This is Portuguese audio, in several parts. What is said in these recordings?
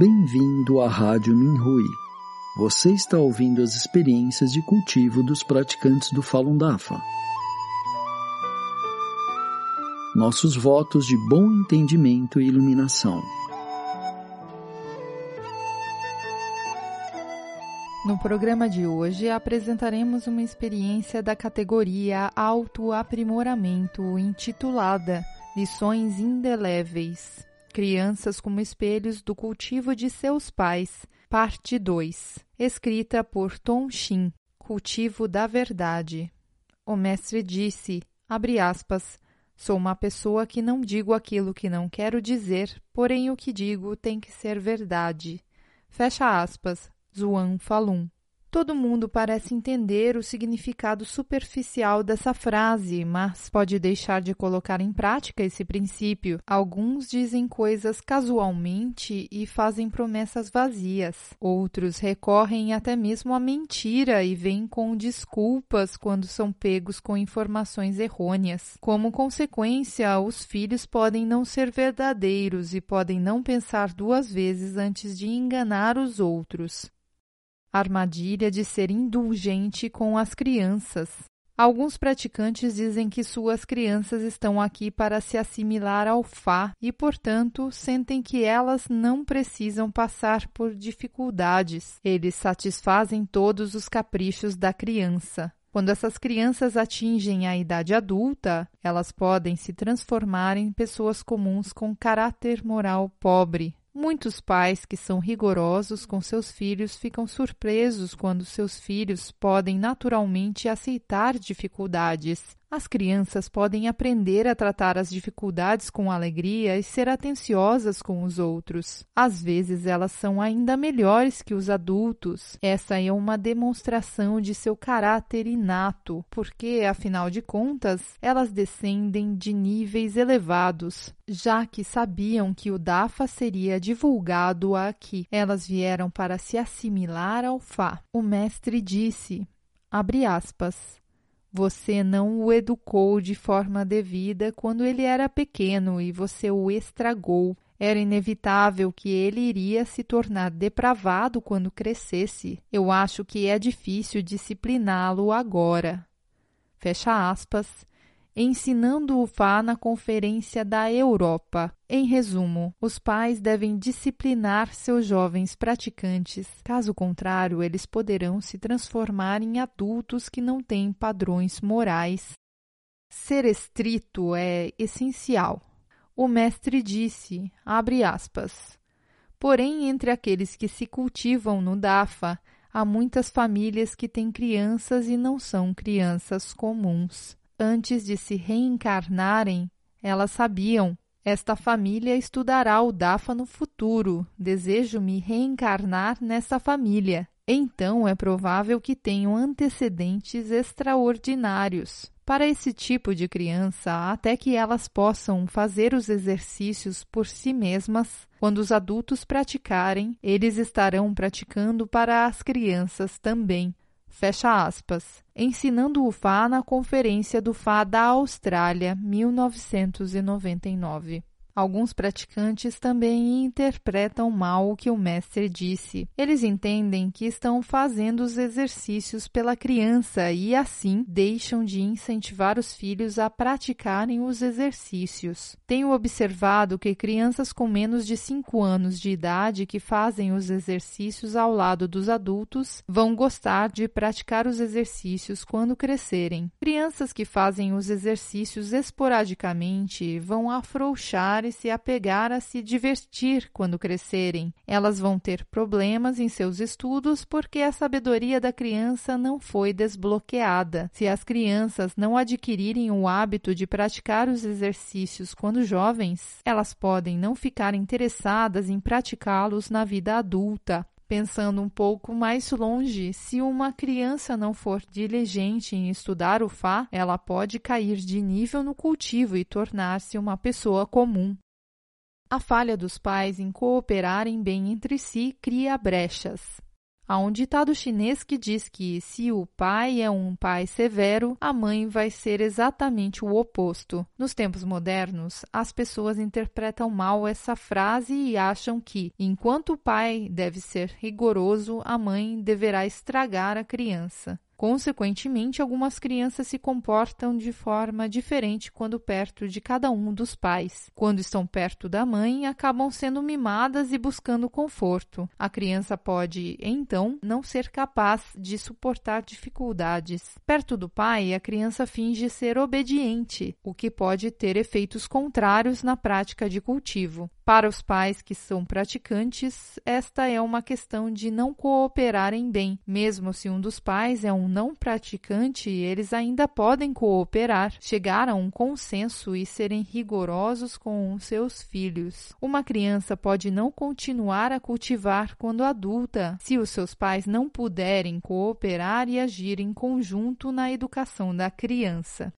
Bem-vindo à Rádio Minhui. Você está ouvindo as experiências de cultivo dos praticantes do Falun Dafa. Nossos votos de bom entendimento e iluminação. No programa de hoje apresentaremos uma experiência da categoria Autoaprimoramento intitulada Lições Indeléveis. Crianças como espelhos do cultivo de seus pais, parte 2, escrita por Tom Shin, Cultivo da Verdade. O mestre disse, abre aspas, sou uma pessoa que não digo aquilo que não quero dizer, porém o que digo tem que ser verdade. Fecha aspas, Zuan Falun. Todo mundo parece entender o significado superficial dessa frase, mas pode deixar de colocar em prática esse princípio. Alguns dizem coisas casualmente e fazem promessas vazias. Outros recorrem até mesmo à mentira e vêm com desculpas quando são pegos com informações errôneas. Como consequência, os filhos podem não ser verdadeiros e podem não pensar duas vezes antes de enganar os outros armadilha de ser indulgente com as crianças. Alguns praticantes dizem que suas crianças estão aqui para se assimilar ao Fá e, portanto, sentem que elas não precisam passar por dificuldades. Eles satisfazem todos os caprichos da criança. Quando essas crianças atingem a idade adulta, elas podem se transformar em pessoas comuns com caráter moral pobre, Muitos pais que são rigorosos com seus filhos ficam surpresos quando seus filhos podem naturalmente aceitar dificuldades as crianças podem aprender a tratar as dificuldades com alegria e ser atenciosas com os outros. Às vezes, elas são ainda melhores que os adultos. Essa é uma demonstração de seu caráter inato, porque, afinal de contas, elas descendem de níveis elevados. Já que sabiam que o Dafa seria divulgado aqui, elas vieram para se assimilar ao Fá. O mestre disse, abre aspas, você não o educou de forma devida quando ele era pequeno e você o estragou. Era inevitável que ele iria se tornar depravado quando crescesse. Eu acho que é difícil discipliná-lo agora. Fecha aspas ensinando o Fá na Conferência da Europa. Em resumo, os pais devem disciplinar seus jovens praticantes, caso contrário, eles poderão se transformar em adultos que não têm padrões morais. Ser estrito é essencial. O mestre disse, abre aspas, Porém, entre aqueles que se cultivam no DAFA, há muitas famílias que têm crianças e não são crianças comuns. Antes de se reencarnarem, elas sabiam: esta família estudará o Dafa no futuro. Desejo me reencarnar nessa família. Então é provável que tenham antecedentes extraordinários. Para esse tipo de criança, até que elas possam fazer os exercícios por si mesmas, quando os adultos praticarem, eles estarão praticando para as crianças também. Fecha aspas. Ensinando o Fá na Conferência do Fá da Austrália, 1999. Alguns praticantes também interpretam mal o que o mestre disse. Eles entendem que estão fazendo os exercícios pela criança e, assim, deixam de incentivar os filhos a praticarem os exercícios. Tenho observado que crianças com menos de 5 anos de idade que fazem os exercícios ao lado dos adultos vão gostar de praticar os exercícios quando crescerem. Crianças que fazem os exercícios esporadicamente vão afrouxar se apegar a se divertir quando crescerem. Elas vão ter problemas em seus estudos porque a sabedoria da criança não foi desbloqueada. Se as crianças não adquirirem o hábito de praticar os exercícios quando jovens, elas podem não ficar interessadas em praticá-los na vida adulta. Pensando um pouco mais longe, se uma criança não for diligente em estudar o Fá, ela pode cair de nível no cultivo e tornar-se uma pessoa comum. A falha dos pais em cooperarem bem entre si cria brechas. Há um ditado chinês que diz que se o pai é um pai severo, a mãe vai ser exatamente o oposto. Nos tempos modernos, as pessoas interpretam mal essa frase e acham que, enquanto o pai deve ser rigoroso, a mãe deverá estragar a criança. Consequentemente, algumas crianças se comportam de forma diferente quando perto de cada um dos pais. Quando estão perto da mãe, acabam sendo mimadas e buscando conforto. A criança pode, então, não ser capaz de suportar dificuldades. Perto do pai, a criança finge ser obediente, o que pode ter efeitos contrários na prática de cultivo. Para os pais que são praticantes, esta é uma questão de não cooperarem bem. Mesmo se um dos pais é um não praticante, eles ainda podem cooperar, chegar a um consenso e serem rigorosos com seus filhos. Uma criança pode não continuar a cultivar quando adulta, se os seus pais não puderem cooperar e agir em conjunto na educação da criança.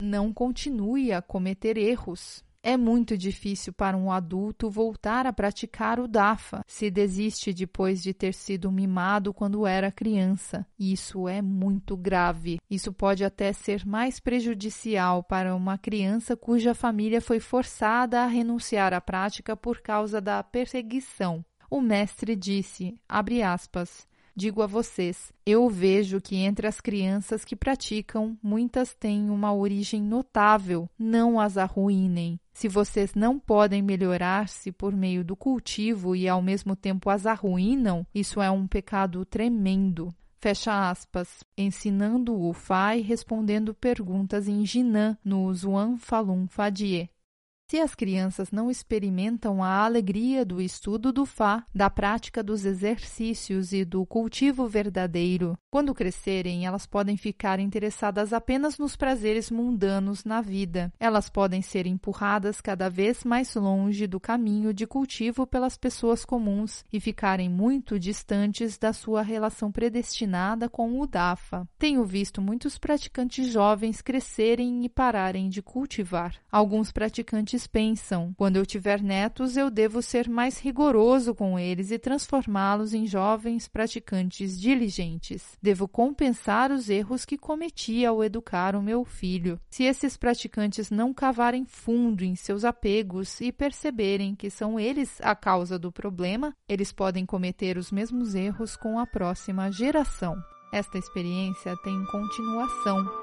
Não continue a cometer erros. É muito difícil para um adulto voltar a praticar o DAFA se desiste depois de ter sido mimado quando era criança. Isso é muito grave. Isso pode até ser mais prejudicial para uma criança cuja família foi forçada a renunciar à prática por causa da perseguição. O mestre disse, aspas, Digo a vocês, eu vejo que entre as crianças que praticam, muitas têm uma origem notável, não as arruinem. Se vocês não podem melhorar-se por meio do cultivo e ao mesmo tempo as arruinam, isso é um pecado tremendo. Fecha aspas, ensinando o Fai respondendo perguntas em Jinan, no Zhuan Falun Fadie. Se as crianças não experimentam a alegria do estudo do Fá, da prática dos exercícios e do cultivo verdadeiro, quando crescerem, elas podem ficar interessadas apenas nos prazeres mundanos na vida. Elas podem ser empurradas cada vez mais longe do caminho de cultivo pelas pessoas comuns e ficarem muito distantes da sua relação predestinada com o Dafa. Tenho visto muitos praticantes jovens crescerem e pararem de cultivar. Alguns praticantes pensam: quando eu tiver netos, eu devo ser mais rigoroso com eles e transformá-los em jovens praticantes diligentes. Devo compensar os erros que cometi ao educar o meu filho. Se esses praticantes não cavarem fundo em seus apegos e perceberem que são eles a causa do problema, eles podem cometer os mesmos erros com a próxima geração. Esta experiência tem continuação